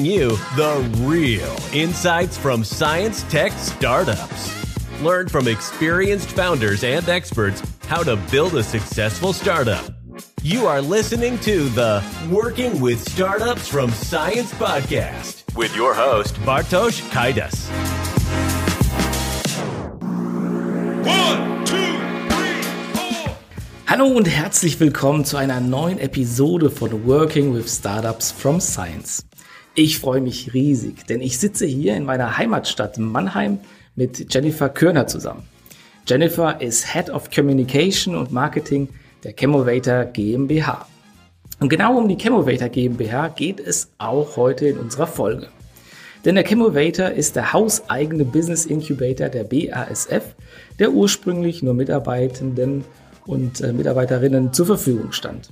bringing you the real insights from science tech startups. Learn from experienced founders and experts how to build a successful startup. You are listening to the Working with Startups from Science podcast with your host, Bartosz Kaidas. One, two, three, four. Hallo und herzlich willkommen zu einer neuen Episode von Working with Startups from Science. Ich freue mich riesig, denn ich sitze hier in meiner Heimatstadt Mannheim mit Jennifer Körner zusammen. Jennifer ist Head of Communication und Marketing der Chemovator GmbH. Und genau um die Chemovator GmbH geht es auch heute in unserer Folge. Denn der Chemovator ist der hauseigene Business Incubator der BASF, der ursprünglich nur Mitarbeitenden und äh, Mitarbeiterinnen zur Verfügung stand.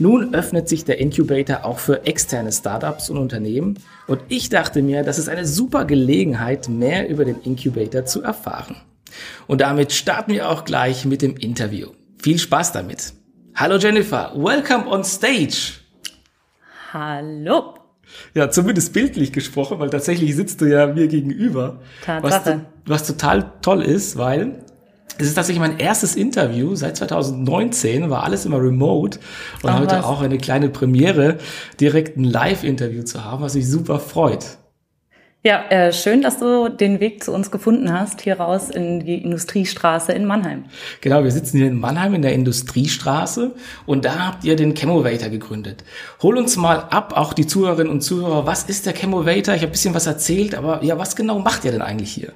Nun öffnet sich der Incubator auch für externe Startups und Unternehmen und ich dachte mir, das ist eine super Gelegenheit, mehr über den Incubator zu erfahren. Und damit starten wir auch gleich mit dem Interview. Viel Spaß damit. Hallo Jennifer, welcome on stage. Hallo. Ja, zumindest bildlich gesprochen, weil tatsächlich sitzt du ja mir gegenüber. Tatsache. Was, was total toll ist, weil es ist tatsächlich mein erstes Interview seit 2019, war alles immer remote und Ach, heute was. auch eine kleine Premiere, direkt ein Live-Interview zu haben, was mich super freut. Ja, äh, schön, dass du den Weg zu uns gefunden hast, hier raus in die Industriestraße in Mannheim. Genau, wir sitzen hier in Mannheim in der Industriestraße und da habt ihr den Chemovator gegründet. Hol uns mal ab, auch die Zuhörerinnen und Zuhörer, was ist der Chemovator? Ich habe ein bisschen was erzählt, aber ja, was genau macht ihr denn eigentlich hier?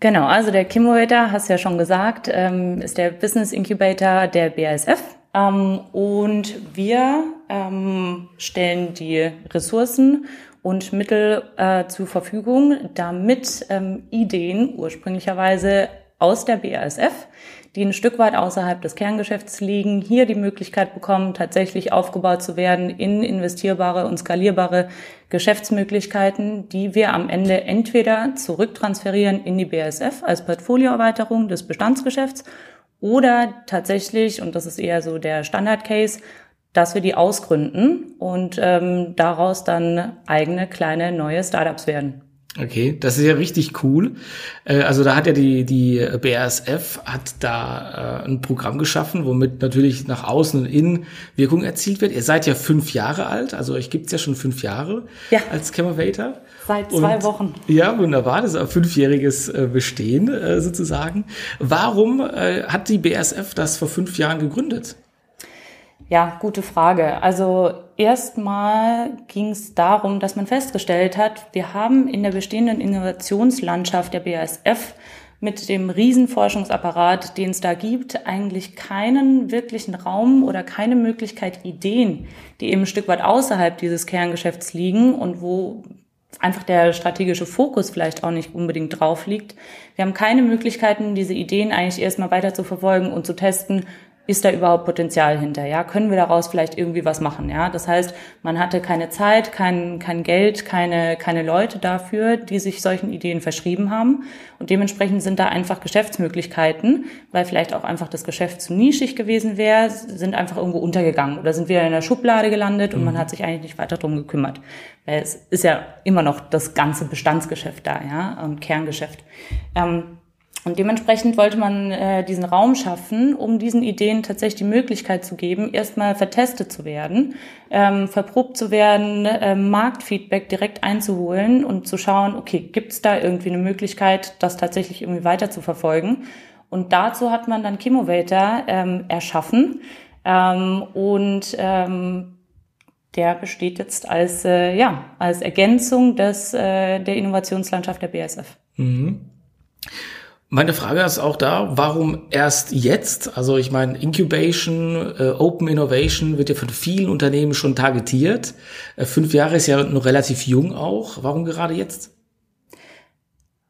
Genau, also der Chemovator, hast du ja schon gesagt, ähm, ist der Business Incubator der BASF. Ähm, und wir ähm, stellen die Ressourcen und Mittel äh, zur Verfügung, damit Ideen ursprünglicherweise aus der BASF, die ein Stück weit außerhalb des Kerngeschäfts liegen, hier die Möglichkeit bekommen, tatsächlich aufgebaut zu werden in investierbare und skalierbare Geschäftsmöglichkeiten, die wir am Ende entweder zurücktransferieren in die BASF als Portfolioerweiterung des Bestandsgeschäfts oder tatsächlich, und das ist eher so der Standard-Case, dass wir die ausgründen und ähm, daraus dann eigene kleine neue Startups werden. Okay, das ist ja richtig cool. Äh, Also da hat ja die, die BASF hat da äh, ein Programm geschaffen, womit natürlich nach außen und innen Wirkung erzielt wird. Ihr seid ja fünf Jahre alt, also euch gibt's ja schon fünf Jahre Ja. als Chemovator. Seit zwei Und- Wochen. Ja, wunderbar. Das ist ein fünfjähriges äh, Bestehen sozusagen. Warum hat die BASF das vor fünf Jahren gegründet? Ja, gute Frage. Also erstmal ging es darum, dass man festgestellt hat, wir haben in der bestehenden Innovationslandschaft der BASF mit dem Riesenforschungsapparat, den es da gibt, eigentlich keinen wirklichen Raum oder keine Möglichkeit, Ideen, die eben ein Stück weit außerhalb dieses Kerngeschäfts liegen und wo einfach der strategische Fokus vielleicht auch nicht unbedingt drauf liegt. Wir haben keine Möglichkeiten, diese Ideen eigentlich erstmal weiter zu verfolgen und zu testen, ist da überhaupt Potenzial hinter? Ja, können wir daraus vielleicht irgendwie was machen? Ja, das heißt, man hatte keine Zeit, kein, kein Geld, keine, keine Leute dafür, die sich solchen Ideen verschrieben haben. Und dementsprechend sind da einfach Geschäftsmöglichkeiten, weil vielleicht auch einfach das Geschäft zu nischig gewesen wäre, sind einfach irgendwo untergegangen oder sind wieder in der Schublade gelandet und man hat sich eigentlich nicht weiter drum gekümmert. Weil es ist ja immer noch das ganze Bestandsgeschäft da, ja, Kerngeschäft. Ähm, und dementsprechend wollte man äh, diesen Raum schaffen, um diesen Ideen tatsächlich die Möglichkeit zu geben, erstmal vertestet zu werden, ähm, verprobt zu werden, ähm, Marktfeedback direkt einzuholen und zu schauen, okay, gibt es da irgendwie eine Möglichkeit, das tatsächlich irgendwie weiter zu verfolgen? Und dazu hat man dann Chemovator ähm, erschaffen ähm, und ähm, der besteht jetzt als äh, ja als Ergänzung des äh, der Innovationslandschaft der BSF. Meine Frage ist auch da, warum erst jetzt? Also ich meine, Incubation, äh, Open Innovation wird ja von vielen Unternehmen schon targetiert. Äh, fünf Jahre ist ja noch relativ jung auch. Warum gerade jetzt?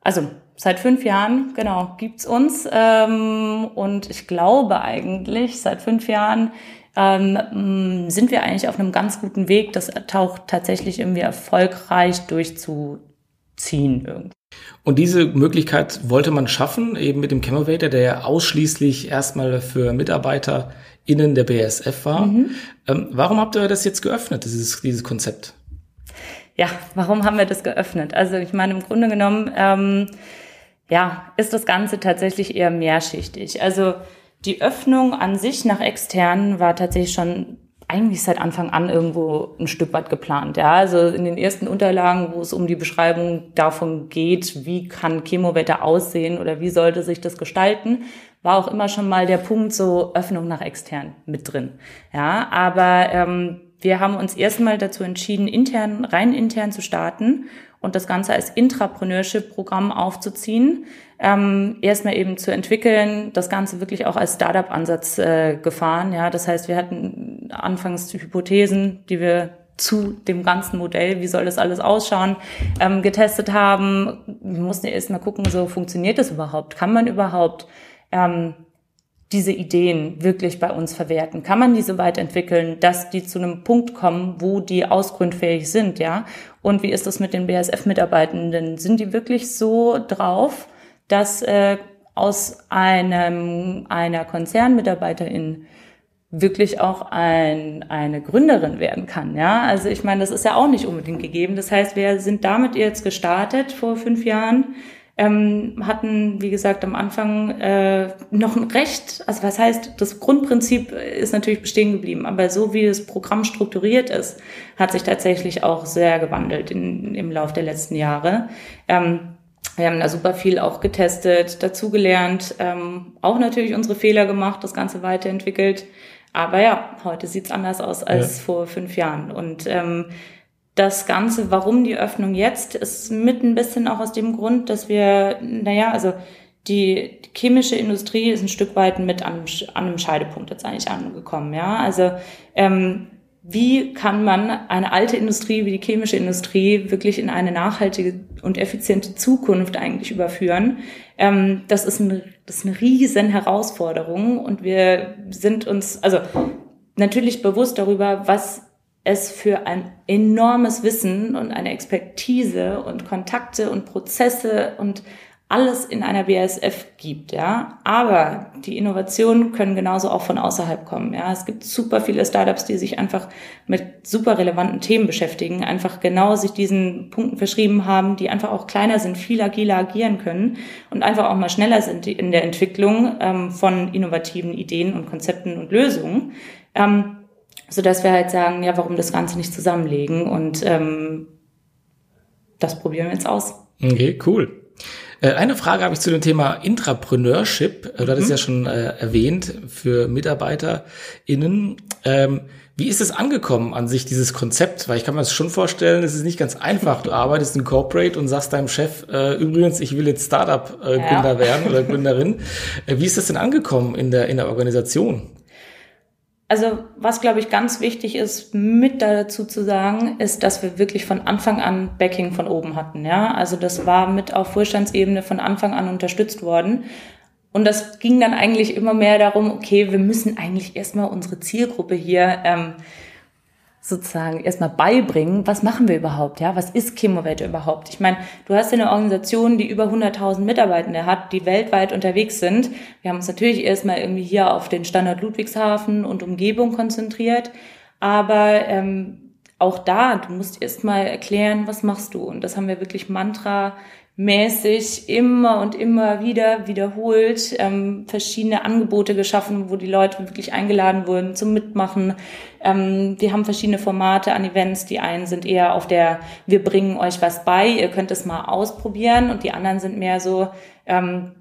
Also seit fünf Jahren, genau, gibt's uns. Ähm, und ich glaube eigentlich, seit fünf Jahren ähm, mh, sind wir eigentlich auf einem ganz guten Weg, das taucht tatsächlich irgendwie erfolgreich durchzuziehen irgendwie. Und diese Möglichkeit wollte man schaffen, eben mit dem Chemovator, der ja ausschließlich erstmal für MitarbeiterInnen der BASF war. Ähm, warum habt ihr das jetzt geöffnet, dieses, dieses Konzept? ja, warum haben wir das geöffnet? Also ich meine, im Grunde genommen, ähm, ja, ist das Ganze tatsächlich eher mehrschichtig. Also die Öffnung an sich nach externen war tatsächlich schon eigentlich seit Anfang an irgendwo ein Stück weit geplant. Ja, also in den ersten Unterlagen, wo es um die Beschreibung davon geht, wie kann Chemowetter aussehen oder wie sollte sich das gestalten, war auch immer schon mal der Punkt so Öffnung nach extern mit drin. Ja, aber ähm, wir haben uns erstmal dazu entschieden, intern, rein intern zu starten und das Ganze als Intrapreneurship-Programm aufzuziehen. Ähm, erstmal eben zu entwickeln, das Ganze wirklich auch als Startup-Ansatz äh, gefahren. Ja, das heißt, wir hatten anfangs Hypothesen, die wir zu dem ganzen Modell, wie soll das alles ausschauen, ähm, getestet haben. Wir mussten ja erstmal gucken, so funktioniert das überhaupt? Kann man überhaupt ähm, diese Ideen wirklich bei uns verwerten? Kann man diese weiterentwickeln, dass die zu einem Punkt kommen, wo die ausgrundfähig sind, ja? Und wie ist das mit den BASF-Mitarbeitenden? Sind die wirklich so drauf, dass äh, aus einem einer Konzernmitarbeiterin wirklich auch ein, eine Gründerin werden kann. Ja, also ich meine, das ist ja auch nicht unbedingt gegeben. Das heißt, wir sind damit jetzt gestartet vor fünf Jahren ähm, hatten, wie gesagt, am Anfang äh, noch ein Recht, also was heißt, das Grundprinzip ist natürlich bestehen geblieben, aber so wie das Programm strukturiert ist, hat sich tatsächlich auch sehr gewandelt in, im Laufe der letzten Jahre. Ähm, wir haben da super viel auch getestet, dazugelernt, ähm, auch natürlich unsere Fehler gemacht, das Ganze weiterentwickelt. Aber ja, heute sieht's anders aus als ja. vor fünf Jahren. Und ähm, das Ganze, warum die Öffnung jetzt, ist mit ein bisschen auch aus dem Grund, dass wir, naja, also die, chemische Industrie ist ein Stück weit mit an, an einem Scheidepunkt jetzt eigentlich angekommen. Ja, also ähm, wie kann man eine alte Industrie wie die chemische Industrie wirklich in eine nachhaltige und effiziente Zukunft eigentlich überführen? Ähm, das, ist eine, das ist eine riesen Herausforderung und wir sind uns also natürlich bewusst darüber, was es für ein enormes Wissen und eine Expertise und Kontakte und Prozesse und alles in einer BASF gibt, ja. Aber die Innovationen können genauso auch von außerhalb kommen, ja. Es gibt super viele Startups, die sich einfach mit super relevanten Themen beschäftigen, einfach genau sich diesen Punkten verschrieben haben, die einfach auch kleiner sind, viel agiler agieren können und einfach auch mal schneller sind in der Entwicklung ähm, von innovativen Ideen und Konzepten und Lösungen. Ähm, so dass wir halt sagen, ja, warum das Ganze nicht zusammenlegen und ähm, das probieren wir jetzt aus. Okay, cool. Äh, eine Frage habe ich zu dem Thema Intrapreneurship. Du hattest mhm. ja schon äh, erwähnt für MitarbeiterInnen. Ähm, wie ist es angekommen an sich, dieses Konzept? Weil ich kann mir das schon vorstellen, es ist nicht ganz einfach. Du arbeitest in Corporate und sagst deinem Chef, äh, übrigens, ich will jetzt Startup-Gründer ja. werden oder Gründerin. Äh, wie ist das denn angekommen in der, in der Organisation? Also was, glaube ich, ganz wichtig ist, mit dazu zu sagen, ist, dass wir wirklich von Anfang an Backing von oben hatten. Ja, also das war mit auf Vorstandsebene von Anfang an unterstützt worden. Und das ging dann eigentlich immer mehr darum, okay, wir müssen eigentlich erstmal unsere Zielgruppe hier ähm, sozusagen erstmal beibringen, was machen wir überhaupt, ja, was ist Chemovet überhaupt? Ich meine, du hast ja eine Organisation, die über 100.000 Mitarbeitende hat, die weltweit unterwegs sind. Wir haben uns natürlich erstmal irgendwie hier auf den Standort Ludwigshafen und Umgebung konzentriert, aber ähm, auch da, du musst erstmal erklären, was machst du? Und das haben wir wirklich Mantra mäßig immer und immer wieder wiederholt ähm, verschiedene Angebote geschaffen, wo die Leute wirklich eingeladen wurden zum Mitmachen. Ähm, wir haben verschiedene Formate an Events. Die einen sind eher auf der Wir bringen euch was bei, ihr könnt es mal ausprobieren und die anderen sind mehr so, ähm,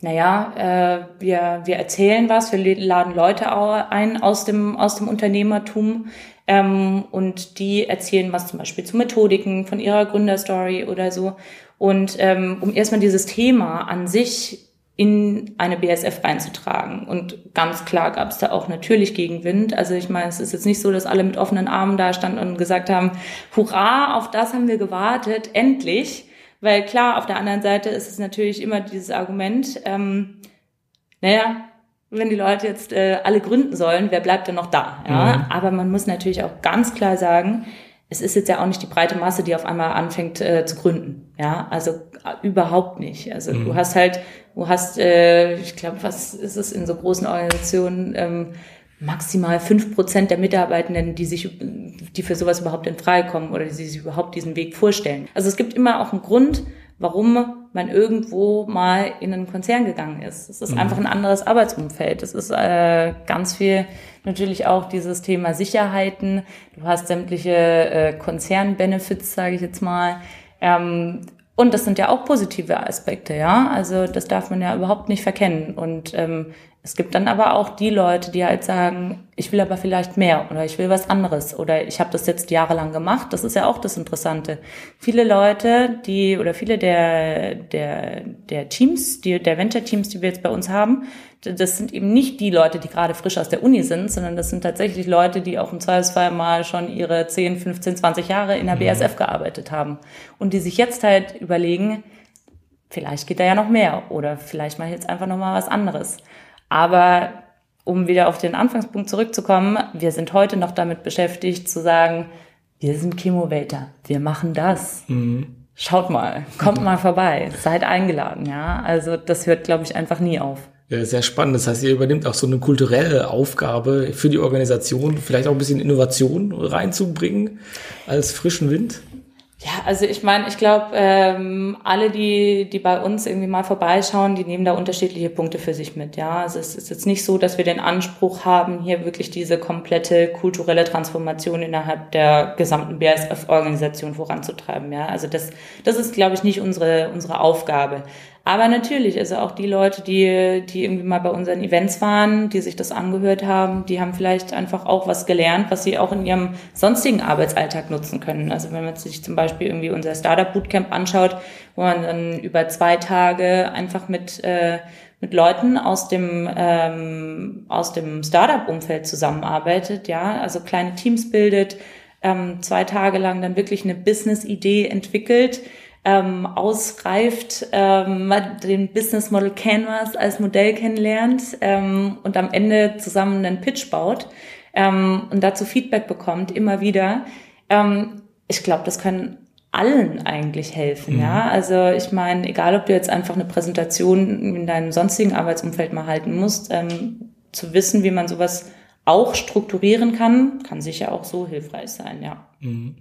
naja, äh, wir, wir erzählen was, wir laden Leute ein aus dem, aus dem Unternehmertum ähm, und die erzählen was zum Beispiel zu Methodiken von ihrer Gründerstory oder so. Und ähm, um erstmal dieses Thema an sich in eine BSF reinzutragen. Und ganz klar gab es da auch natürlich Gegenwind. Also ich meine, es ist jetzt nicht so, dass alle mit offenen Armen da standen und gesagt haben, hurra, auf das haben wir gewartet, endlich. Weil klar, auf der anderen Seite ist es natürlich immer dieses Argument, ähm, naja, wenn die Leute jetzt äh, alle gründen sollen, wer bleibt denn noch da? Ja? Mhm. Aber man muss natürlich auch ganz klar sagen, es ist jetzt ja auch nicht die breite Masse, die auf einmal anfängt äh, zu gründen. Ja, also äh, überhaupt nicht. Also mhm. du hast halt, du hast, äh, ich glaube, was ist es in so großen Organisationen, ähm, maximal fünf Prozent der Mitarbeitenden, die sich, die für sowas überhaupt in Frage kommen oder die sich überhaupt diesen Weg vorstellen. Also es gibt immer auch einen Grund, warum man irgendwo mal in einen Konzern gegangen ist. Es ist mhm. einfach ein anderes Arbeitsumfeld. Es ist äh, ganz viel natürlich auch dieses Thema Sicherheiten. Du hast sämtliche äh, Konzernbenefits, sage ich jetzt mal. Ähm, und das sind ja auch positive Aspekte, ja. Also das darf man ja überhaupt nicht verkennen. Und ähm, es gibt dann aber auch die Leute, die halt sagen, ich will aber vielleicht mehr oder ich will was anderes oder ich habe das jetzt jahrelang gemacht. Das ist ja auch das Interessante. Viele Leute, die oder viele der der der Teams, die der Venture Teams, die wir jetzt bei uns haben, das sind eben nicht die Leute, die gerade frisch aus der Uni sind, sondern das sind tatsächlich Leute, die auch im Zweifelsfall mal schon ihre 10, 15, 20 Jahre in der mhm. BASF gearbeitet haben und die sich jetzt halt überlegen, vielleicht geht da ja noch mehr oder vielleicht mache ich jetzt einfach noch mal was anderes. Aber um wieder auf den Anfangspunkt zurückzukommen, wir sind heute noch damit beschäftigt zu sagen, wir sind Chemovator, wir machen das. Mhm. Schaut mal, kommt mal vorbei, seid eingeladen, ja. Also das hört, glaube ich, einfach nie auf. Ja, sehr spannend. Das heißt, ihr übernimmt auch so eine kulturelle Aufgabe für die Organisation, vielleicht auch ein bisschen Innovation reinzubringen als frischen Wind. Ja, also ich meine, ich glaube, ähm, alle, die, die bei uns irgendwie mal vorbeischauen, die nehmen da unterschiedliche Punkte für sich mit. Ja, also es ist jetzt nicht so, dass wir den Anspruch haben, hier wirklich diese komplette kulturelle Transformation innerhalb der gesamten BASF-Organisation voranzutreiben. Ja, also das, das ist, glaube ich, nicht unsere, unsere Aufgabe. Aber natürlich, also auch die Leute, die, die irgendwie mal bei unseren Events waren, die sich das angehört haben, die haben vielleicht einfach auch was gelernt, was sie auch in ihrem sonstigen Arbeitsalltag nutzen können. Also wenn man sich zum Beispiel irgendwie unser Startup Bootcamp anschaut, wo man dann über zwei Tage einfach mit, äh, mit Leuten aus dem, ähm, aus dem Startup-Umfeld zusammenarbeitet, ja, also kleine Teams bildet, ähm, zwei Tage lang dann wirklich eine Business-Idee entwickelt, ähm, ausreift, ähm, den Business Model Canvas als Modell kennenlernt ähm, und am Ende zusammen einen Pitch baut ähm, und dazu Feedback bekommt, immer wieder. Ähm, ich glaube, das können allen eigentlich helfen, mhm. ja. Also ich meine, egal ob du jetzt einfach eine Präsentation in deinem sonstigen Arbeitsumfeld mal halten musst, ähm, zu wissen, wie man sowas auch strukturieren kann, kann sicher auch so hilfreich sein, ja. Mhm.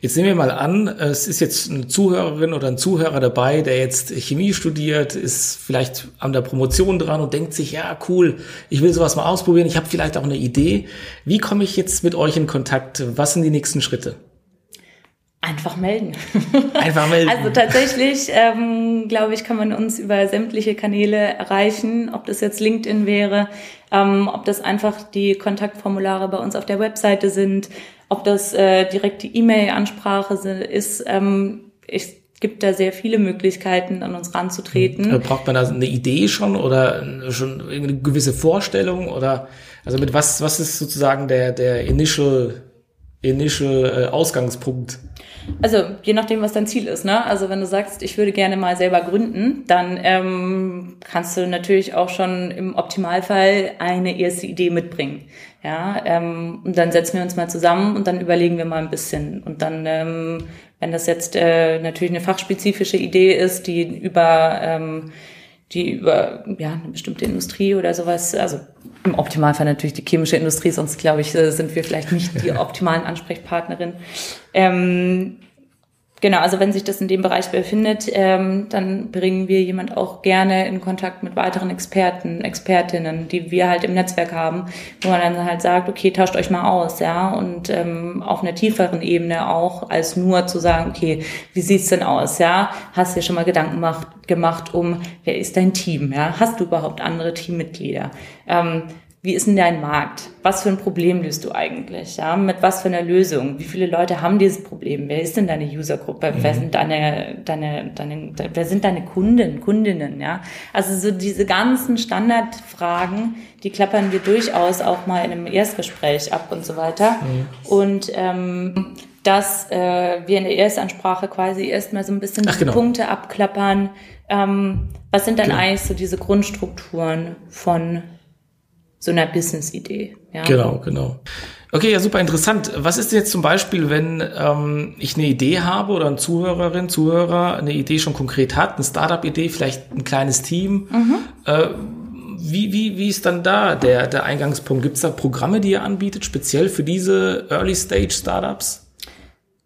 Jetzt nehmen wir mal an, es ist jetzt eine Zuhörerin oder ein Zuhörer dabei, der jetzt Chemie studiert, ist vielleicht an der Promotion dran und denkt sich, ja, cool, ich will sowas mal ausprobieren, ich habe vielleicht auch eine Idee. Wie komme ich jetzt mit euch in Kontakt? Was sind die nächsten Schritte? Einfach melden. Einfach melden. Also tatsächlich, ähm, glaube ich, kann man uns über sämtliche Kanäle erreichen, ob das jetzt LinkedIn wäre, ähm, ob das einfach die Kontaktformulare bei uns auf der Webseite sind, ob das äh, direkte E-Mail-Ansprache ist. Ähm, es gibt da sehr viele Möglichkeiten, an uns ranzutreten. Hm. Braucht man da eine Idee schon oder schon eine gewisse Vorstellung oder also mit was was ist sozusagen der der initial initial äh, Ausgangspunkt? Also je nachdem, was dein Ziel ist. Ne? Also wenn du sagst, ich würde gerne mal selber gründen, dann ähm, kannst du natürlich auch schon im Optimalfall eine erste Idee mitbringen. Ja, ähm, und dann setzen wir uns mal zusammen und dann überlegen wir mal ein bisschen. Und dann, ähm, wenn das jetzt äh, natürlich eine fachspezifische Idee ist, die über ähm, die über ja, eine bestimmte Industrie oder sowas, also im Optimalfall natürlich die chemische Industrie, sonst glaube ich, äh, sind wir vielleicht nicht die optimalen Ansprechpartnerin. Ähm, Genau, also wenn sich das in dem Bereich befindet, ähm, dann bringen wir jemand auch gerne in Kontakt mit weiteren Experten, Expertinnen, die wir halt im Netzwerk haben, wo man dann halt sagt, okay, tauscht euch mal aus, ja, und ähm, auf einer tieferen Ebene auch, als nur zu sagen, okay, wie sieht's denn aus, ja, hast dir schon mal Gedanken gemacht, gemacht um, wer ist dein Team, ja, hast du überhaupt andere Teammitglieder? Ähm, wie ist denn dein Markt? Was für ein Problem löst du eigentlich? Ja, mit was für einer Lösung? Wie viele Leute haben dieses Problem? Wer ist denn deine Usergruppe? Mhm. Wer sind deine, deine, deine, wer sind deine Kunden, Kundinnen? Ja, also so diese ganzen Standardfragen, die klappern wir durchaus auch mal in einem Erstgespräch ab und so weiter. Mhm. Und ähm, dass äh, wir in der Erstansprache quasi erstmal so ein bisschen Ach, genau. Punkte abklappern. Ähm, was sind dann genau. eigentlich so diese Grundstrukturen von so einer Business-Idee. Ja. Genau, genau. Okay, ja, super interessant. Was ist denn jetzt zum Beispiel, wenn ähm, ich eine Idee habe oder ein Zuhörerin, Zuhörer eine Idee schon konkret hat, eine Startup-Idee, vielleicht ein kleines Team. Mhm. Äh, wie, wie, wie ist dann da der, der Eingangspunkt? Gibt es da Programme, die ihr anbietet, speziell für diese Early-Stage-Startups?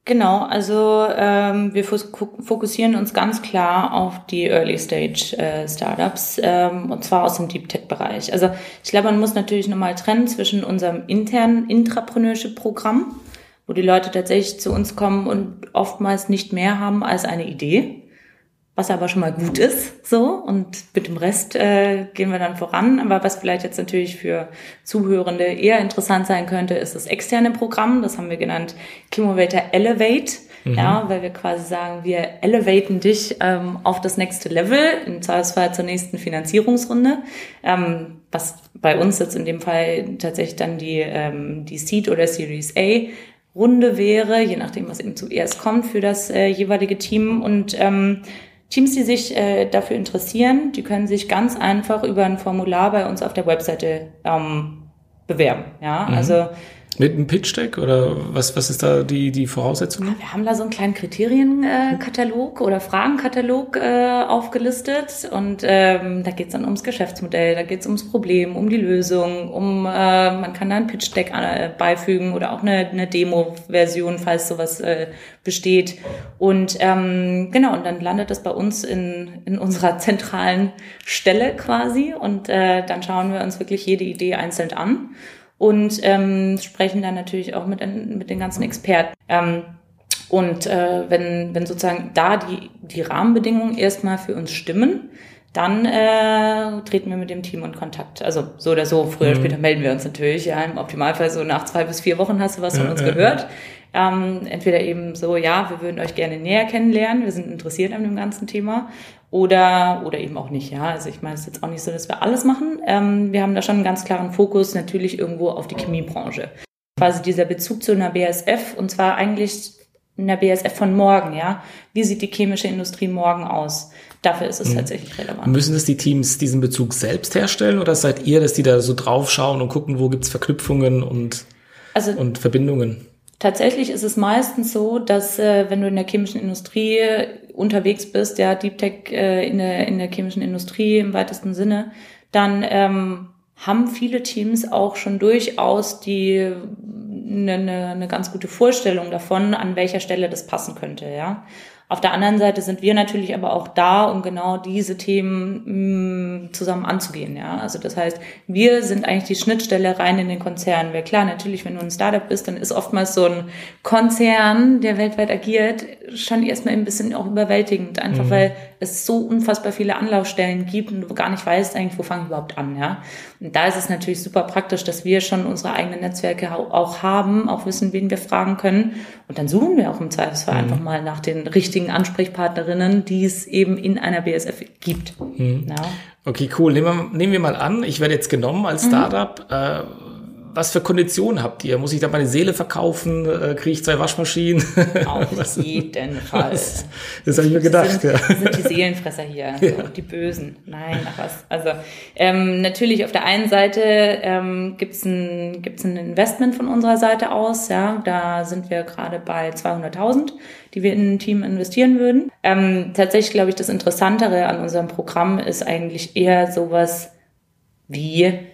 Genau, also ähm, wir fokussieren uns ganz klar auf die Early Stage äh, Startups ähm, und zwar aus dem Deep Tech Bereich. Also ich glaube, man muss natürlich nochmal trennen zwischen unserem internen Intrapreneurship Programm, wo die Leute tatsächlich zu uns kommen und oftmals nicht mehr haben als eine Idee was aber schon mal gut ist, so. Und mit dem Rest äh, gehen wir dann voran. Aber was vielleicht jetzt natürlich für Zuhörende eher interessant sein könnte, ist das externe Programm. Das haben wir genannt Chemovator Elevate. Mhm. Ja, weil wir quasi sagen, wir elevaten dich ähm, auf das nächste Level, im Zweifelsfall zur nächsten Finanzierungsrunde. Ähm, was bei uns jetzt in dem Fall tatsächlich dann die, ähm, die Seed oder Series A Runde wäre, je nachdem, was eben zuerst kommt für das äh, jeweilige Team. Und ähm, Teams, die sich äh, dafür interessieren, die können sich ganz einfach über ein Formular bei uns auf der Webseite ähm, bewerben. Ja, mhm. also mit einem Pitch-Deck oder was, was ist da die, die Voraussetzung? Wir haben da so einen kleinen Kriterienkatalog äh, oder Fragenkatalog äh, aufgelistet und ähm, da geht es dann ums Geschäftsmodell, da geht es ums Problem, um die Lösung, um äh, man kann da ein Pitch-Deck äh, beifügen oder auch eine, eine Demo-Version, falls sowas äh, besteht. Und ähm, genau, und dann landet das bei uns in, in unserer zentralen Stelle quasi und äh, dann schauen wir uns wirklich jede Idee einzeln an und ähm, sprechen dann natürlich auch mit, mit den ganzen Experten. Ähm, und äh, wenn, wenn sozusagen da die, die Rahmenbedingungen erstmal für uns stimmen, dann äh, treten wir mit dem Team in Kontakt. Also so oder so, früher oder mhm. später melden wir uns natürlich. Ja, Im Optimalfall so nach zwei bis vier Wochen hast du was von uns gehört. Ähm, entweder eben so, ja, wir würden euch gerne näher kennenlernen, wir sind interessiert an dem ganzen Thema oder, oder eben auch nicht. Ja, also ich meine, es ist jetzt auch nicht so, dass wir alles machen. Ähm, wir haben da schon einen ganz klaren Fokus natürlich irgendwo auf die Chemiebranche. Quasi dieser Bezug zu einer BASF und zwar eigentlich in der BASF von morgen, ja. Wie sieht die chemische Industrie morgen aus? Dafür ist es mhm. tatsächlich relevant. Müssen es die Teams diesen Bezug selbst herstellen oder seid ihr, dass die da so draufschauen und gucken, wo gibt's Verknüpfungen und, also, und Verbindungen? Tatsächlich ist es meistens so, dass äh, wenn du in der chemischen Industrie unterwegs bist, ja, Deep Tech äh, in, der, in der chemischen Industrie im weitesten Sinne, dann ähm, haben viele Teams auch schon durchaus die eine, eine, eine ganz gute Vorstellung davon, an welcher Stelle das passen könnte, ja. Auf der anderen Seite sind wir natürlich aber auch da, um genau diese Themen mh, mm, zusammen anzugehen. Ja? Also das heißt, wir sind eigentlich die Schnittstelle rein in den Konzern. Weil klar, natürlich, wenn du ein Startup bist, dann ist oftmals so ein Konzern, der weltweit agiert, schon erstmal ein bisschen auch überwältigend. Einfach mhm. weil es so unfassbar viele Anlaufstellen gibt und du gar nicht weißt eigentlich, wo fange ich überhaupt an. Ja? Und da ist es natürlich super praktisch, dass wir schon unsere eigenen Netzwerke auch haben, auch wissen, wen wir fragen können. Und dann suchen wir auch im Zweifelsfall mhm. einfach mal nach den richtigen Ansprechpartnerinnen, die es eben in einer BSF gibt. Mhm. Ja. Okay, cool. Nehmen wir, nehmen wir mal an, ich werde jetzt genommen als mhm. Startup. Mhm. Äh, was für Konditionen habt ihr? Muss ich da meine Seele verkaufen? Äh, Kriege ich zwei Waschmaschinen? Auf jeden Fall. Was, das habe ich mir gedacht. Sind, ja. sind die Seelenfresser hier, ja. die Bösen. Nein, ach was. Also ähm, natürlich auf der einen Seite ähm, gibt es ein, gibt's ein Investment von unserer Seite aus. Ja, Da sind wir gerade bei 200.000, die wir in ein Team investieren würden. Ähm, tatsächlich glaube ich, das Interessantere an unserem Programm ist eigentlich eher sowas wie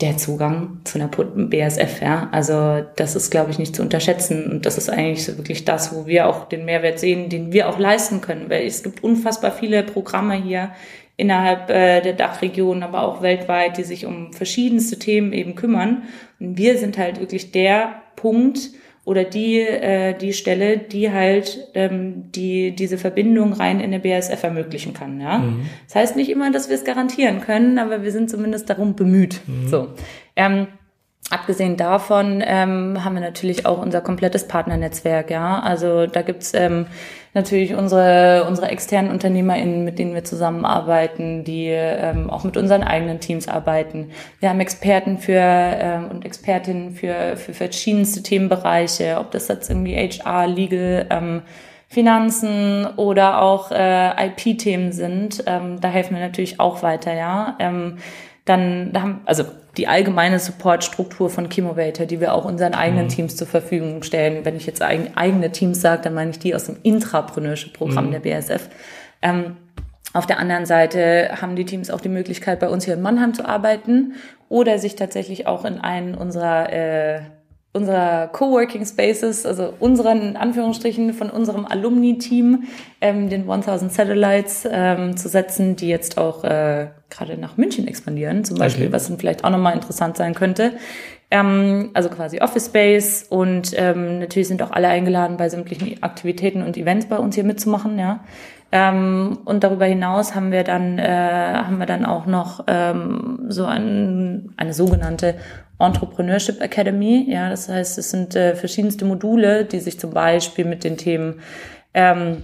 der Zugang zu einer BSF, ja. Also das ist, glaube ich, nicht zu unterschätzen. Und das ist eigentlich so wirklich das, wo wir auch den Mehrwert sehen, den wir auch leisten können. Weil es gibt unfassbar viele Programme hier innerhalb äh, der Dachregion, aber auch weltweit, die sich um verschiedenste Themen eben kümmern. Und wir sind halt wirklich der Punkt, oder die, äh, die Stelle, die halt ähm, die, diese Verbindung rein in der BASF ermöglichen kann. Ja? Mhm. Das heißt nicht immer, dass wir es garantieren können, aber wir sind zumindest darum bemüht. Mhm. So. Ähm, Abgesehen davon ähm, haben wir natürlich auch unser komplettes Partnernetzwerk, ja. Also da gibt's ähm, natürlich unsere, unsere externen UnternehmerInnen, mit denen wir zusammenarbeiten, die ähm, auch mit unseren eigenen Teams arbeiten. Wir haben Experten für ähm, und Expertinnen für, für verschiedenste Themenbereiche, ob das jetzt irgendwie HR, Legal, ähm, Finanzen oder auch äh, IP-Themen sind. Ähm, da helfen wir natürlich auch weiter, ja. Ähm, dann da haben, also die allgemeine Supportstruktur von Chemovator, die wir auch unseren eigenen mhm. Teams zur Verfügung stellen. Wenn ich jetzt eigene Teams sage, dann meine ich die aus dem Intrapreneurship-Programm mhm. der BSF. Ähm, Auf der anderen Seite haben die Teams auch die Möglichkeit, bei uns hier in Mannheim zu arbeiten oder sich tatsächlich auch in einen unserer äh, unserer Coworking Spaces, also unseren in Anführungsstrichen von unserem Alumni-Team, ähm, den 1000 Satellites ähm, zu setzen, die jetzt auch äh, gerade nach München expandieren, zum Beispiel, okay. was dann vielleicht auch nochmal interessant sein könnte. Ähm, also quasi Office Space und ähm, natürlich sind auch alle eingeladen, bei sämtlichen Aktivitäten und Events bei uns hier mitzumachen, ja. Ähm, und darüber hinaus haben wir dann, äh, haben wir dann auch noch ähm, so ein, eine sogenannte Entrepreneurship Academy. Ja, das heißt, es sind äh, verschiedenste Module, die sich zum Beispiel mit den Themen ähm,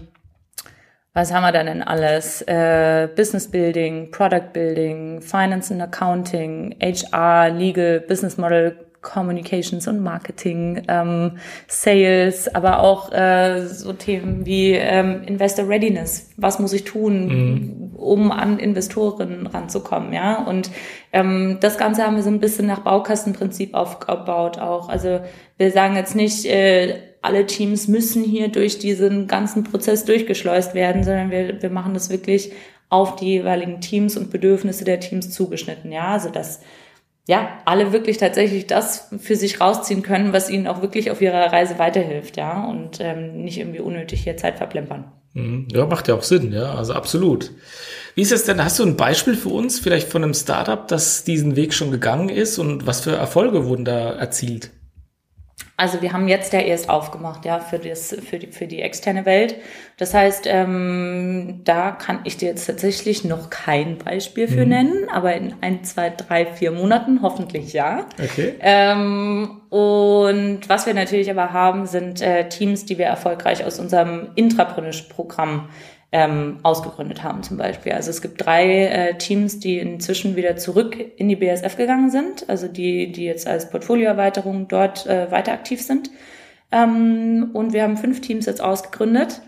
was haben wir dann denn alles? Äh, Business Building, Product Building, Finance and Accounting, HR, Legal, Business Model Communications und Marketing, ähm, Sales, aber auch äh, so Themen wie ähm, Investor Readiness. Was muss ich tun, mhm. um an Investoren ranzukommen, ja? Und ähm, das Ganze haben wir so ein bisschen nach Baukastenprinzip aufgebaut auch. Also wir sagen jetzt nicht, äh, alle Teams müssen hier durch diesen ganzen Prozess durchgeschleust werden, sondern wir, wir machen das wirklich auf die jeweiligen Teams und Bedürfnisse der Teams zugeschnitten, ja? Also das ja, alle wirklich tatsächlich das für sich rausziehen können, was ihnen auch wirklich auf ihrer Reise weiterhilft, ja, und ähm, nicht irgendwie unnötig hier Zeit verplempern. Mhm. Ja, macht ja auch Sinn, ja, also absolut. Wie ist es denn? Hast du ein Beispiel für uns, vielleicht von einem Startup, das diesen Weg schon gegangen ist und was für Erfolge wurden da erzielt? Also wir haben jetzt ja erst aufgemacht, ja, für das, für die, für die externe Welt. Das heißt, ähm, da kann ich dir jetzt tatsächlich noch kein Beispiel für mhm. nennen, aber in ein, zwei, drei, vier Monaten hoffentlich ja. Okay. Ähm, und was wir natürlich aber haben, sind äh, Teams, die wir erfolgreich aus unserem Intrapreneurship-Programm ähm, ausgegründet haben zum Beispiel. Also es gibt drei äh, Teams, die inzwischen wieder zurück in die BSF gegangen sind, also die, die jetzt als Portfolioerweiterung dort äh, weiter aktiv sind. Ähm, und wir haben fünf Teams jetzt ausgegründet.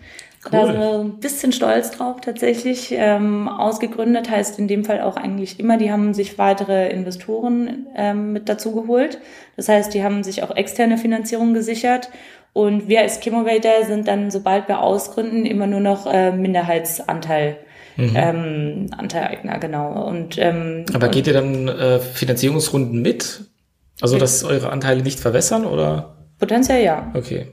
Cool. Da sind wir ein bisschen stolz drauf tatsächlich. Ähm, ausgegründet heißt in dem Fall auch eigentlich immer, die haben sich weitere Investoren ähm, mit dazu geholt. Das heißt, die haben sich auch externe Finanzierung gesichert und wir als Chemovator sind dann, sobald wir ausgründen, immer nur noch äh, Minderheitsanteil. Mhm. Ähm, Anteileigner, genau. Und, ähm, Aber geht ihr dann äh, Finanzierungsrunden mit? Also, dass eure Anteile nicht verwässern, oder? Potenziell ja. Okay.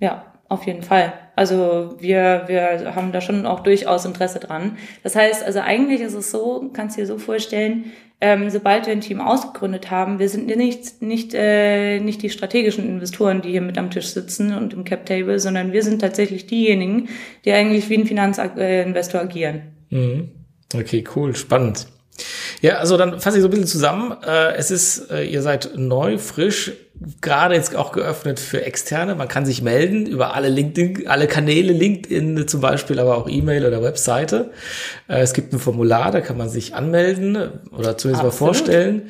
Ja, auf jeden Fall. Also wir, wir haben da schon auch durchaus Interesse dran. Das heißt, also eigentlich ist es so, kannst du dir so vorstellen, ähm, sobald wir ein Team ausgegründet haben, wir sind nicht, nicht, äh, nicht die strategischen Investoren, die hier mit am Tisch sitzen und im Cap Table, sondern wir sind tatsächlich diejenigen, die eigentlich wie ein Finanzinvestor agieren. Mhm. Okay, cool, spannend. Ja, also dann fasse ich so ein bisschen zusammen. Äh, es ist, äh, ihr seid neu, frisch, gerade jetzt auch geöffnet für Externe. Man kann sich melden über alle LinkedIn, alle Kanäle, LinkedIn zum Beispiel, aber auch E-Mail oder Webseite. Äh, es gibt ein Formular, da kann man sich anmelden oder zumindest Absolut. mal vorstellen.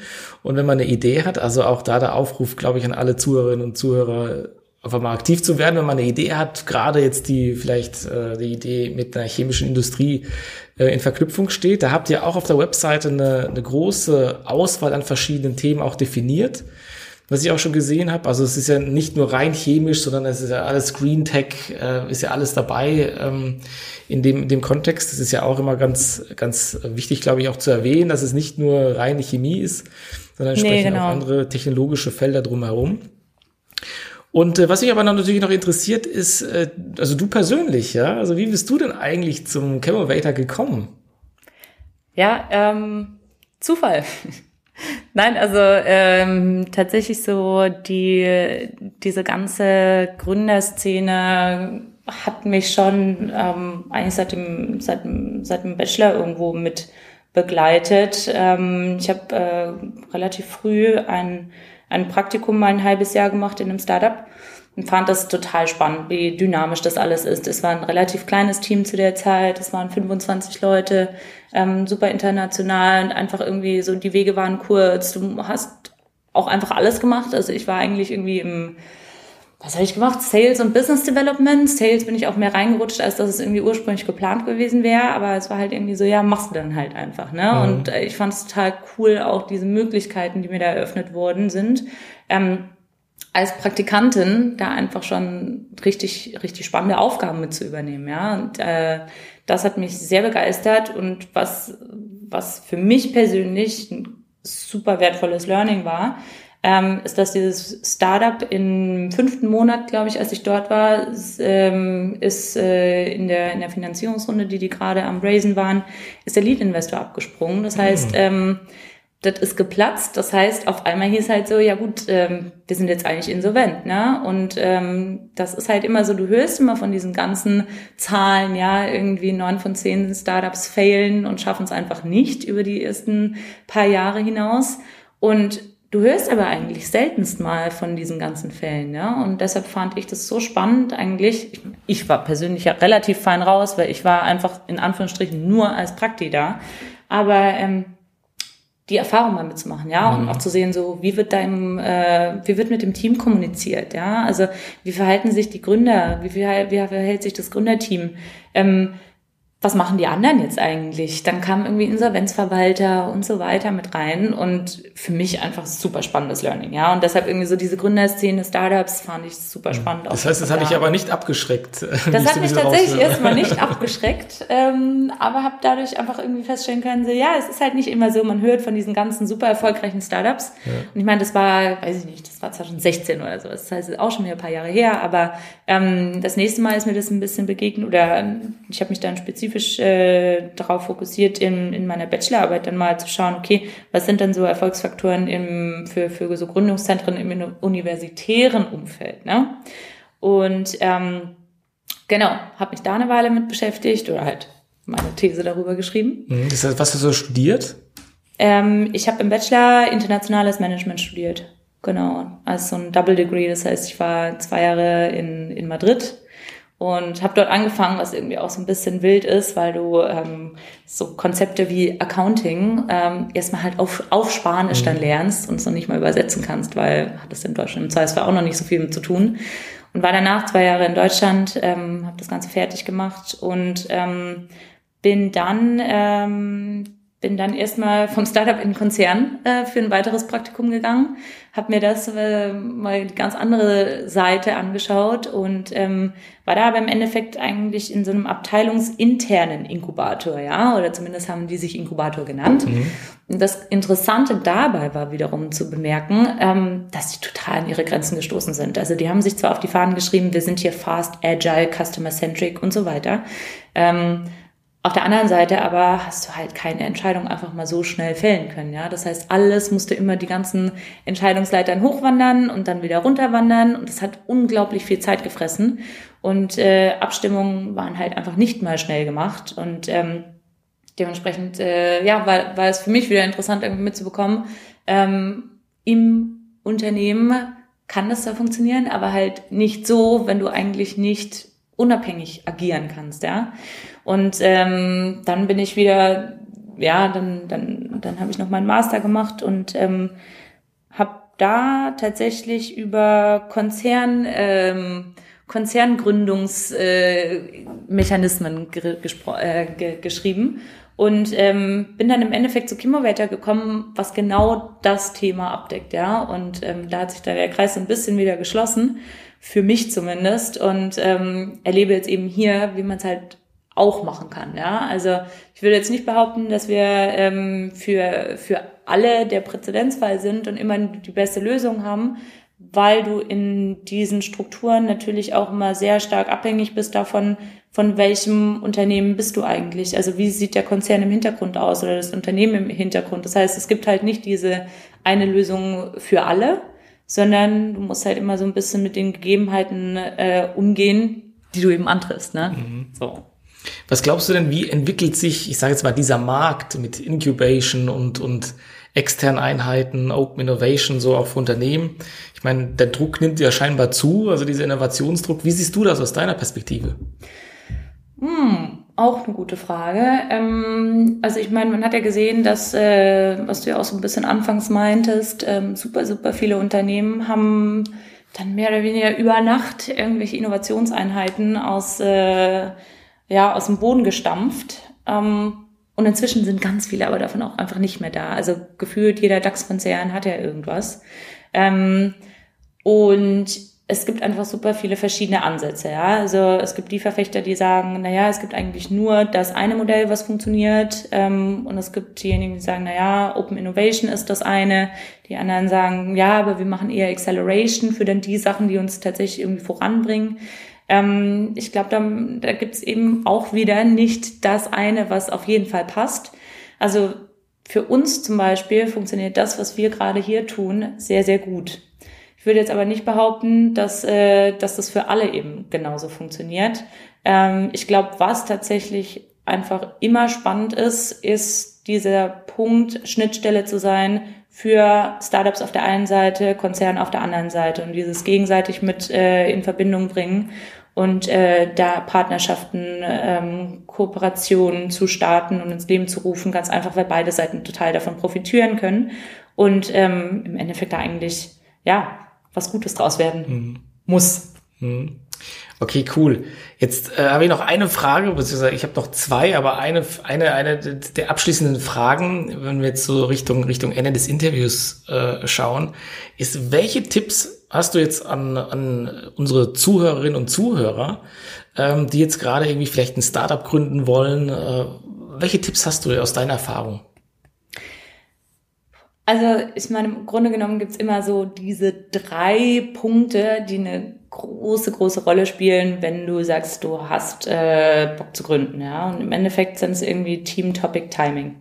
Und wenn man eine Idee hat, also auch da der Aufruf, glaube ich, an alle Zuhörerinnen und Zuhörer, einfach mal aktiv zu werden, wenn man eine Idee hat, gerade jetzt die vielleicht äh, die Idee mit einer chemischen Industrie äh, in Verknüpfung steht. Da habt ihr auch auf der Webseite eine, eine große Auswahl an verschiedenen Themen auch definiert. Was ich auch schon gesehen habe, also es ist ja nicht nur rein chemisch, sondern es ist ja alles Green Tech, äh, ist ja alles dabei ähm, in, dem, in dem Kontext. Das ist ja auch immer ganz, ganz wichtig, glaube ich, auch zu erwähnen, dass es nicht nur reine Chemie ist, sondern nee, sprechen genau. auch andere technologische Felder drumherum. Und äh, was mich aber natürlich noch interessiert ist, äh, also du persönlich, ja, also wie bist du denn eigentlich zum Chemovator gekommen? Ja, ähm, Zufall. Nein, also ähm, tatsächlich so die diese ganze Gründerszene hat mich schon ähm, eigentlich seit dem seit dem seit dem Bachelor irgendwo mit begleitet. Ähm, ich habe äh, relativ früh ein ein Praktikum mal ein halbes Jahr gemacht in einem Startup und fand das total spannend, wie dynamisch das alles ist. Es war ein relativ kleines Team zu der Zeit, es waren 25 Leute, ähm, super international und einfach irgendwie so, die Wege waren kurz. Du hast auch einfach alles gemacht. Also ich war eigentlich irgendwie im was habe ich gemacht? Sales und Business Development. Sales bin ich auch mehr reingerutscht, als dass es irgendwie ursprünglich geplant gewesen wäre. Aber es war halt irgendwie so, ja, machst du dann halt einfach. Ne? Mhm. Und äh, ich fand es total cool, auch diese Möglichkeiten, die mir da eröffnet worden sind. Ähm, als Praktikantin da einfach schon richtig, richtig spannende Aufgaben mit zu übernehmen, ja. Und äh, das hat mich sehr begeistert und was, was für mich persönlich ein super wertvolles Learning war, ähm, ist, dass dieses Startup im fünften Monat, glaube ich, als ich dort war, ist, ähm, ist äh, in, der, in der Finanzierungsrunde, die die gerade am Raisen waren, ist der Lead-Investor abgesprungen. Das heißt, mhm. ähm, das ist geplatzt. Das heißt, auf einmal hieß halt so, ja gut, ähm, wir sind jetzt eigentlich insolvent, ne? Und ähm, das ist halt immer so, du hörst immer von diesen ganzen Zahlen, ja, irgendwie neun von zehn Startups failen und schaffen es einfach nicht über die ersten paar Jahre hinaus. Und du hörst aber eigentlich seltenst mal von diesen ganzen Fällen, ja. Und deshalb fand ich das so spannend eigentlich. Ich, ich war persönlich ja relativ fein raus, weil ich war einfach in Anführungsstrichen nur als Prakti da. Aber ähm, die Erfahrung mal mitzumachen, ja, und mhm. auch zu sehen, so wie wird deinem, äh, wie wird mit dem Team kommuniziert, ja, also wie verhalten sich die Gründer, wie, wie, wie verhält sich das Gründerteam, ähm, was machen die anderen jetzt eigentlich? Dann kam irgendwie Insolvenzverwalter und so weiter mit rein und für mich einfach super spannendes Learning, ja. Und deshalb irgendwie so diese Gründerszene, Startups fand ich super spannend. Das heißt, das hat dich aber nicht abgeschreckt. Das hat mich tatsächlich erstmal nicht abgeschreckt, ähm, aber habe dadurch einfach irgendwie feststellen können, so ja, es ist halt nicht immer so, man hört von diesen ganzen super erfolgreichen Startups. Ja. Und ich meine, das war, weiß ich nicht, das war 2016 oder so. Das heißt, auch schon wieder ein paar Jahre her, aber ähm, das nächste Mal ist mir das ein bisschen begegnet oder ich habe mich dann spezifisch spezifisch äh, darauf fokussiert, in, in meiner Bachelorarbeit dann mal zu schauen, okay, was sind denn so Erfolgsfaktoren im, für, für so Gründungszentren im universitären Umfeld. Ne? Und ähm, genau, habe mich da eine Weile mit beschäftigt oder halt meine These darüber geschrieben. Mhm. Das heißt, was hast du so studiert? Ähm, ich habe im Bachelor internationales Management studiert. Genau, also so ein Double Degree. Das heißt, ich war zwei Jahre in, in Madrid und habe dort angefangen, was irgendwie auch so ein bisschen wild ist, weil du ähm, so Konzepte wie Accounting ähm, erstmal halt auf, auf Spanisch mhm. dann lernst und es noch nicht mal übersetzen kannst, weil hat das in Deutschland im Zweifelsfall auch noch nicht so viel mit zu tun. Und war danach zwei Jahre in Deutschland, ähm, habe das Ganze fertig gemacht und ähm, bin dann ähm, bin dann erstmal vom Startup in den Konzern äh, für ein weiteres Praktikum gegangen, habe mir das äh, mal die ganz andere Seite angeschaut und ähm, war da aber im Endeffekt eigentlich in so einem abteilungsinternen Inkubator, ja, oder zumindest haben die sich Inkubator genannt. Mhm. Und das Interessante dabei war wiederum zu bemerken, ähm, dass die total an ihre Grenzen gestoßen sind. Also die haben sich zwar auf die Fahnen geschrieben, wir sind hier fast, agile, customer centric und so weiter. Ähm, auf der anderen Seite aber hast du halt keine Entscheidung einfach mal so schnell fällen können, ja. Das heißt, alles musste immer die ganzen Entscheidungsleitern hochwandern und dann wieder runterwandern und das hat unglaublich viel Zeit gefressen und äh, Abstimmungen waren halt einfach nicht mal schnell gemacht und ähm, dementsprechend, äh, ja, war, war es für mich wieder interessant irgendwie mitzubekommen, ähm, im Unternehmen kann das da funktionieren, aber halt nicht so, wenn du eigentlich nicht unabhängig agieren kannst, ja. Und ähm, dann bin ich wieder, ja, dann, dann, dann habe ich noch meinen Master gemacht und ähm, habe da tatsächlich über Konzern, ähm, Konzerngründungsmechanismen äh, äh, geschrieben und ähm, bin dann im Endeffekt zu Chemovator gekommen, was genau das Thema abdeckt, ja. Und ähm, da hat sich da der Kreis so ein bisschen wieder geschlossen, für mich zumindest. Und ähm, erlebe jetzt eben hier, wie man es halt auch machen kann. Ja? Also ich würde jetzt nicht behaupten, dass wir ähm, für, für alle der Präzedenzfall sind und immer die beste Lösung haben, weil du in diesen Strukturen natürlich auch immer sehr stark abhängig bist davon, von welchem Unternehmen bist du eigentlich? Also wie sieht der Konzern im Hintergrund aus oder das Unternehmen im Hintergrund? Das heißt, es gibt halt nicht diese eine Lösung für alle, sondern du musst halt immer so ein bisschen mit den Gegebenheiten äh, umgehen, die du eben antriffst. Ne? Mhm. So. Was glaubst du denn, wie entwickelt sich, ich sage jetzt mal, dieser Markt mit Incubation und, und externen Einheiten, Open Innovation, so auch für Unternehmen? Ich meine, der Druck nimmt ja scheinbar zu, also dieser Innovationsdruck. Wie siehst du das aus deiner Perspektive? Hm, auch eine gute Frage. Ähm, also ich meine, man hat ja gesehen, dass, äh, was du ja auch so ein bisschen anfangs meintest, ähm, super, super viele Unternehmen haben dann mehr oder weniger über Nacht irgendwelche Innovationseinheiten aus äh, ja, aus dem Boden gestampft. Ähm, und inzwischen sind ganz viele aber davon auch einfach nicht mehr da. Also gefühlt jeder DAX-Konzern hat ja irgendwas. Ähm, Und es gibt einfach super viele verschiedene Ansätze, ja. Also es gibt die Verfechter, die sagen, na ja, es gibt eigentlich nur das eine Modell, was funktioniert, ähm, und es gibt diejenigen, die sagen, na ja, Open Innovation ist das eine. Die anderen sagen, ja, aber wir machen eher Acceleration für dann die Sachen, die uns tatsächlich irgendwie voranbringen. Ähm, ich glaube, da, da gibt es eben auch wieder nicht das eine, was auf jeden Fall passt. Also für uns zum Beispiel funktioniert das, was wir gerade hier tun, sehr, sehr gut. Ich würde jetzt aber nicht behaupten, dass, äh, dass das für alle eben genauso funktioniert. Ähm, ich glaube, was tatsächlich einfach immer spannend ist, ist dieser Punkt, Schnittstelle zu sein für Startups auf der einen Seite, Konzerne auf der anderen Seite und dieses gegenseitig mit äh, in Verbindung bringen und äh, da Partnerschaften, ähm, Kooperationen zu starten und ins Leben zu rufen, ganz einfach, weil beide Seiten total davon profitieren können und ähm, im Endeffekt da eigentlich ja was Gutes draus werden mhm. muss. Mhm. Okay, cool. Jetzt äh, habe ich noch eine Frage, beziehungsweise ich habe noch zwei, aber eine, eine, eine der abschließenden Fragen, wenn wir jetzt so Richtung, Richtung Ende des Interviews äh, schauen, ist, welche Tipps hast du jetzt an, an unsere Zuhörerinnen und Zuhörer, ähm, die jetzt gerade irgendwie vielleicht ein Startup gründen wollen? Äh, welche Tipps hast du aus deiner Erfahrung? Also ich meine, im Grunde genommen gibt's immer so diese drei Punkte, die eine große, große Rolle spielen, wenn du sagst, du hast äh, Bock zu gründen. Ja? Und im Endeffekt sind es irgendwie Team, Topic, Timing.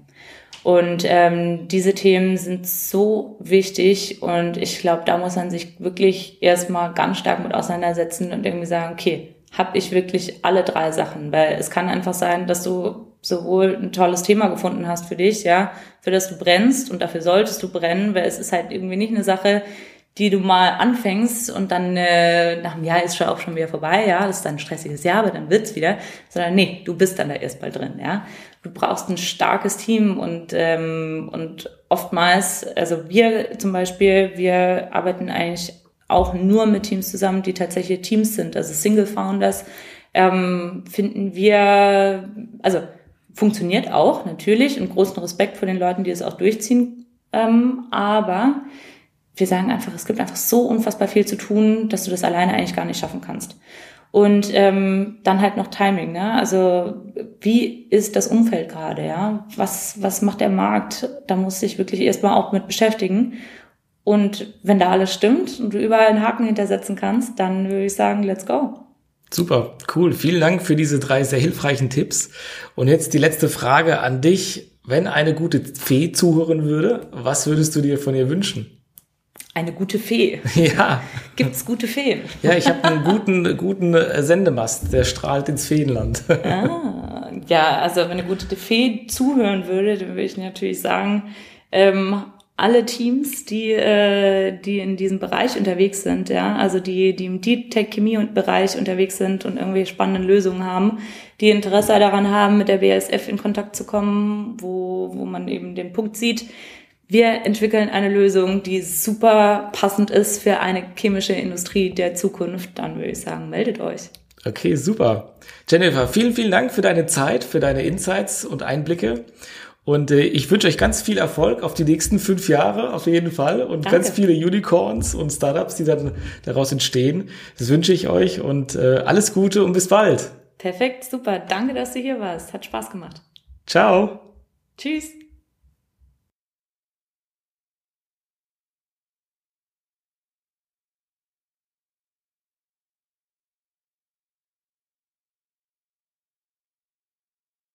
Und ähm, diese Themen sind so wichtig und ich glaube, da muss man sich wirklich erstmal ganz stark mit auseinandersetzen und irgendwie sagen, okay, habe ich wirklich alle drei Sachen? Weil es kann einfach sein, dass du sowohl ein tolles Thema gefunden hast für dich, ja, für das du brennst und dafür solltest du brennen, weil es ist halt irgendwie nicht eine Sache, die du mal anfängst und dann äh, nach einem Jahr ist schon auch schon wieder vorbei, ja, das ist dann ein stressiges Jahr, aber dann wird's wieder, sondern nee, du bist dann da erst mal drin, ja. Du brauchst ein starkes Team und ähm, und oftmals, also wir zum Beispiel, wir arbeiten eigentlich auch nur mit Teams zusammen, die tatsächlich Teams sind, also Single Founders, ähm, finden wir, also funktioniert auch natürlich und großen Respekt vor den Leuten, die es auch durchziehen. Ähm, aber wir sagen einfach, es gibt einfach so unfassbar viel zu tun, dass du das alleine eigentlich gar nicht schaffen kannst. Und ähm, dann halt noch Timing, ne? Also wie ist das Umfeld gerade, ja? Was, was macht der Markt? Da muss ich wirklich erstmal auch mit beschäftigen. Und wenn da alles stimmt und du überall einen Haken hintersetzen kannst, dann würde ich sagen, let's go. Super, cool. Vielen Dank für diese drei sehr hilfreichen Tipps. Und jetzt die letzte Frage an dich. Wenn eine gute Fee zuhören würde, was würdest du dir von ihr wünschen? Eine gute Fee. Ja. Gibt's gute Feen? Ja, ich habe einen guten, guten Sendemast, der strahlt ins Feenland. Ah, ja, also wenn eine gute Fee zuhören würde, dann würde ich natürlich sagen, ähm, alle Teams, die, äh, die in diesem Bereich unterwegs sind, ja, also die, die im Deep Tech Chemie Bereich unterwegs sind und irgendwie spannende Lösungen haben, die Interesse daran haben, mit der BASF in Kontakt zu kommen, wo, wo man eben den Punkt sieht, wir entwickeln eine Lösung, die super passend ist für eine chemische Industrie der Zukunft, dann würde ich sagen, meldet euch. Okay, super. Jennifer, vielen, vielen Dank für deine Zeit, für deine Insights und Einblicke. Und äh, ich wünsche euch ganz viel Erfolg auf die nächsten fünf Jahre, auf jeden Fall. Und Danke. ganz viele Unicorns und Startups, die dann daraus entstehen. Das wünsche ich euch und äh, alles Gute und bis bald. Perfekt, super. Danke, dass du hier warst. Hat Spaß gemacht. Ciao. Tschüss.